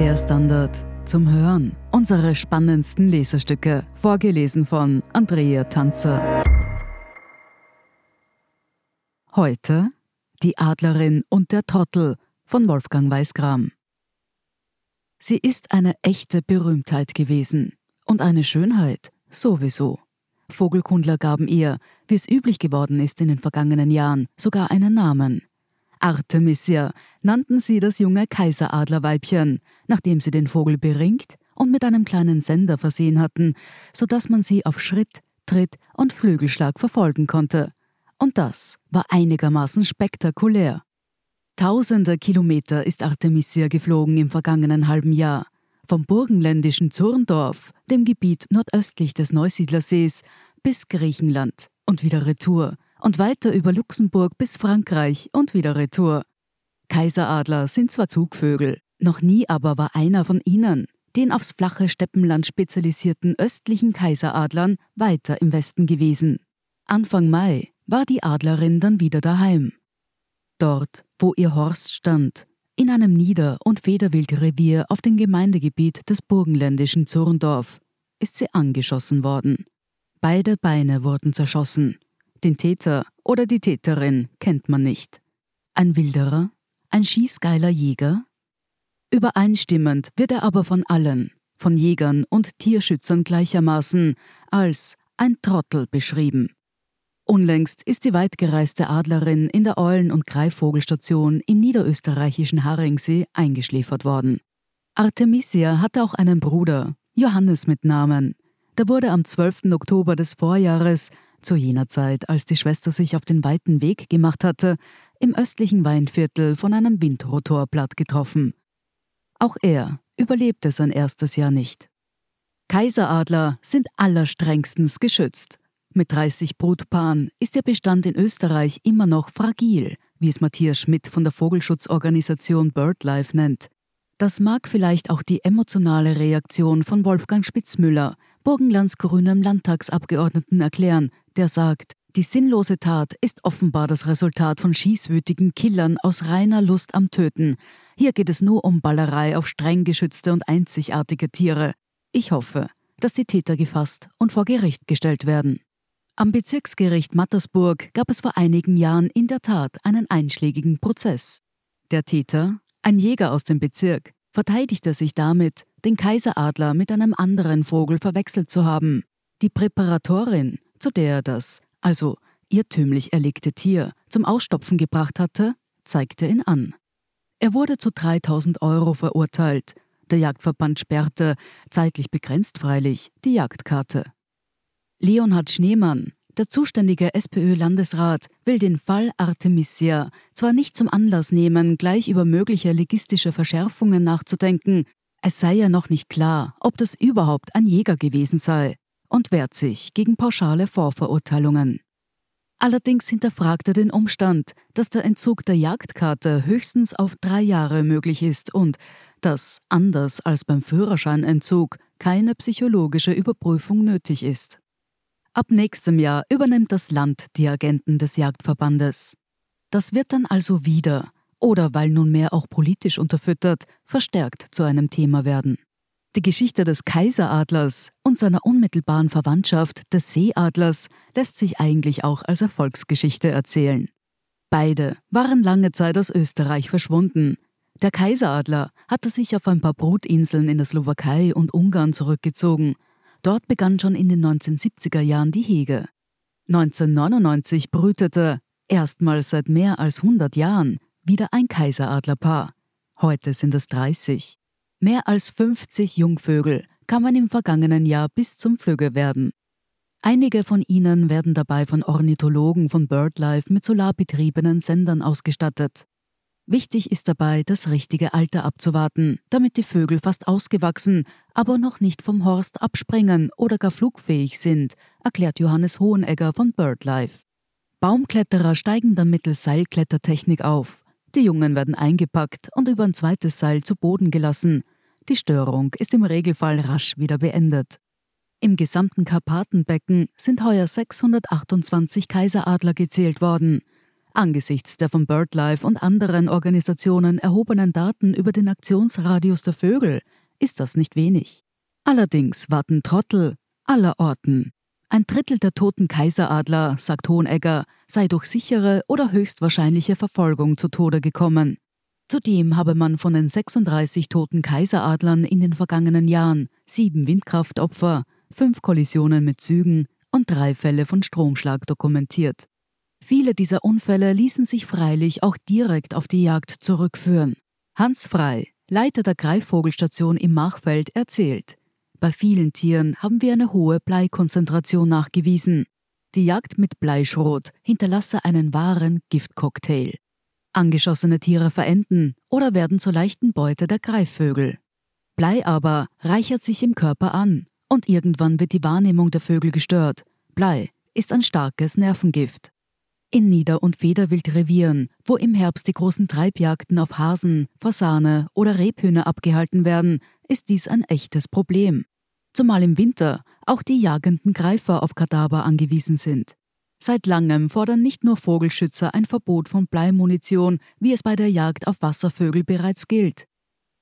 Der Standard zum Hören. Unsere spannendsten Leserstücke, vorgelesen von Andrea Tanzer. Heute Die Adlerin und der Trottel von Wolfgang Weißgram. Sie ist eine echte Berühmtheit gewesen und eine Schönheit sowieso. Vogelkundler gaben ihr, wie es üblich geworden ist in den vergangenen Jahren, sogar einen Namen. Artemisia nannten sie das junge Kaiseradlerweibchen, nachdem sie den Vogel beringt und mit einem kleinen Sender versehen hatten, so dass man sie auf Schritt, Tritt und Flügelschlag verfolgen konnte. Und das war einigermaßen spektakulär. Tausende Kilometer ist Artemisia geflogen im vergangenen halben Jahr. Vom burgenländischen Zurndorf, dem Gebiet nordöstlich des Neusiedlersees, bis Griechenland und wieder Retour und weiter über Luxemburg bis Frankreich und wieder Retour. Kaiseradler sind zwar Zugvögel, noch nie aber war einer von ihnen, den aufs flache Steppenland spezialisierten östlichen Kaiseradlern, weiter im Westen gewesen. Anfang Mai war die Adlerin dann wieder daheim. Dort, wo ihr Horst stand, in einem Nieder- und Federwildrevier auf dem Gemeindegebiet des burgenländischen Zurndorf, ist sie angeschossen worden. Beide Beine wurden zerschossen den Täter oder die Täterin kennt man nicht. Ein Wilderer? Ein schießgeiler Jäger? Übereinstimmend wird er aber von allen, von Jägern und Tierschützern gleichermaßen, als ein Trottel beschrieben. Unlängst ist die weitgereiste Adlerin in der Eulen- und Greifvogelstation im niederösterreichischen Haringsee eingeschläfert worden. Artemisia hatte auch einen Bruder, Johannes mit Namen. Der wurde am 12. Oktober des Vorjahres zu jener Zeit, als die Schwester sich auf den weiten Weg gemacht hatte, im östlichen Weinviertel von einem Windrotor platt getroffen. Auch er überlebte sein erstes Jahr nicht. Kaiseradler sind allerstrengstens geschützt. Mit 30 Brutpaaren ist der Bestand in Österreich immer noch fragil, wie es Matthias Schmidt von der Vogelschutzorganisation BirdLife nennt. Das mag vielleicht auch die emotionale Reaktion von Wolfgang Spitzmüller, Burgenlands grünem Landtagsabgeordneten, erklären, der sagt, die sinnlose Tat ist offenbar das Resultat von schießwütigen Killern aus reiner Lust am Töten. Hier geht es nur um Ballerei auf streng geschützte und einzigartige Tiere. Ich hoffe, dass die Täter gefasst und vor Gericht gestellt werden. Am Bezirksgericht Mattersburg gab es vor einigen Jahren in der Tat einen einschlägigen Prozess. Der Täter, ein Jäger aus dem Bezirk, verteidigte sich damit, den Kaiseradler mit einem anderen Vogel verwechselt zu haben. Die Präparatorin zu der er das, also irrtümlich erlegte Tier, zum Ausstopfen gebracht hatte, zeigte ihn an. Er wurde zu 3000 Euro verurteilt. Der Jagdverband sperrte, zeitlich begrenzt freilich, die Jagdkarte. Leonhard Schneemann, der zuständige SPÖ-Landesrat, will den Fall Artemisia zwar nicht zum Anlass nehmen, gleich über mögliche legistische Verschärfungen nachzudenken, es sei ja noch nicht klar, ob das überhaupt ein Jäger gewesen sei und wehrt sich gegen pauschale Vorverurteilungen. Allerdings hinterfragt er den Umstand, dass der Entzug der Jagdkarte höchstens auf drei Jahre möglich ist und dass, anders als beim Führerscheinentzug, keine psychologische Überprüfung nötig ist. Ab nächstem Jahr übernimmt das Land die Agenten des Jagdverbandes. Das wird dann also wieder, oder weil nunmehr auch politisch unterfüttert, verstärkt zu einem Thema werden. Die Geschichte des Kaiseradlers und seiner unmittelbaren Verwandtschaft des Seeadlers lässt sich eigentlich auch als Erfolgsgeschichte erzählen. Beide waren lange Zeit aus Österreich verschwunden. Der Kaiseradler hatte sich auf ein paar Brutinseln in der Slowakei und Ungarn zurückgezogen. Dort begann schon in den 1970er Jahren die Hege. 1999 brütete, erstmals seit mehr als 100 Jahren, wieder ein Kaiseradlerpaar. Heute sind es 30. Mehr als 50 Jungvögel kann man im vergangenen Jahr bis zum Flügge werden. Einige von ihnen werden dabei von Ornithologen von BirdLife mit solarbetriebenen Sendern ausgestattet. Wichtig ist dabei, das richtige Alter abzuwarten, damit die Vögel fast ausgewachsen, aber noch nicht vom Horst abspringen oder gar flugfähig sind, erklärt Johannes Hohenegger von BirdLife. Baumkletterer steigen dann mittels Seilklettertechnik auf. Die Jungen werden eingepackt und über ein zweites Seil zu Boden gelassen. Die Störung ist im Regelfall rasch wieder beendet. Im gesamten Karpatenbecken sind heuer 628 Kaiseradler gezählt worden. Angesichts der von BirdLife und anderen Organisationen erhobenen Daten über den Aktionsradius der Vögel ist das nicht wenig. Allerdings warten Trottel aller Orten. Ein Drittel der toten Kaiseradler, sagt Hohenegger, sei durch sichere oder höchstwahrscheinliche Verfolgung zu Tode gekommen. Zudem habe man von den 36 toten Kaiseradlern in den vergangenen Jahren sieben Windkraftopfer, fünf Kollisionen mit Zügen und drei Fälle von Stromschlag dokumentiert. Viele dieser Unfälle ließen sich freilich auch direkt auf die Jagd zurückführen. Hans Frei, Leiter der Greifvogelstation im Machfeld, erzählt, bei vielen Tieren haben wir eine hohe Bleikonzentration nachgewiesen. Die Jagd mit Bleischrot hinterlasse einen wahren Giftcocktail. Angeschossene Tiere verenden oder werden zur leichten Beute der Greifvögel. Blei aber reichert sich im Körper an und irgendwann wird die Wahrnehmung der Vögel gestört. Blei ist ein starkes Nervengift. In Nieder- und Federwildrevieren, wo im Herbst die großen Treibjagden auf Hasen, Fasane oder Rebhühner abgehalten werden, ist dies ein echtes Problem. Zumal im Winter auch die jagenden Greifer auf Kadaver angewiesen sind. Seit langem fordern nicht nur Vogelschützer ein Verbot von Bleimunition, wie es bei der Jagd auf Wasservögel bereits gilt.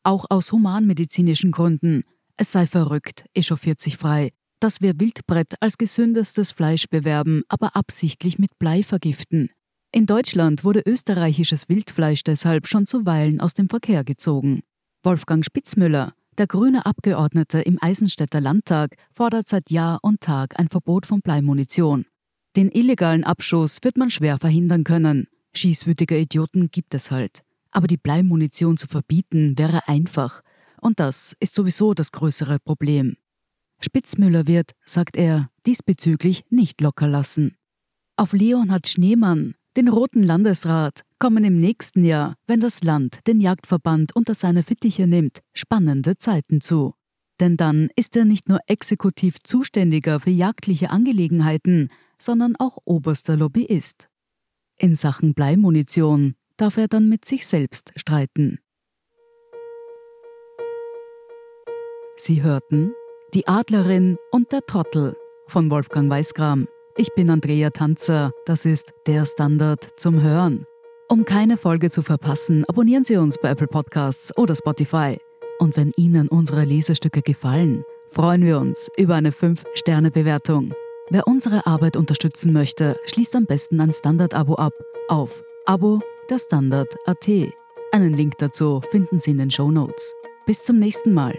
Auch aus humanmedizinischen Gründen. Es sei verrückt, echauffiert sich frei, dass wir Wildbrett als gesündestes Fleisch bewerben, aber absichtlich mit Blei vergiften. In Deutschland wurde österreichisches Wildfleisch deshalb schon zuweilen aus dem Verkehr gezogen. Wolfgang Spitzmüller, der grüne Abgeordnete im Eisenstädter Landtag, fordert seit Jahr und Tag ein Verbot von Bleimunition. Den illegalen Abschuss wird man schwer verhindern können. Schießwütige Idioten gibt es halt. Aber die Bleimunition zu verbieten wäre einfach. Und das ist sowieso das größere Problem. Spitzmüller wird, sagt er, diesbezüglich nicht locker lassen. Auf Leonhard Schneemann, den Roten Landesrat, kommen im nächsten Jahr, wenn das Land den Jagdverband unter seine Fittiche nimmt, spannende Zeiten zu. Denn dann ist er nicht nur exekutiv Zuständiger für jagdliche Angelegenheiten, sondern auch oberster Lobbyist. In Sachen Bleimunition darf er dann mit sich selbst streiten. Sie hörten Die Adlerin und der Trottel von Wolfgang Weißgram. Ich bin Andrea Tanzer, das ist der Standard zum Hören. Um keine Folge zu verpassen, abonnieren Sie uns bei Apple Podcasts oder Spotify. Und wenn Ihnen unsere Lesestücke gefallen, freuen wir uns über eine 5-Sterne-Bewertung. Wer unsere Arbeit unterstützen möchte, schließt am besten ein Standard-Abo ab auf Abo der Standard.at. Einen Link dazu finden Sie in den Show Notes. Bis zum nächsten Mal.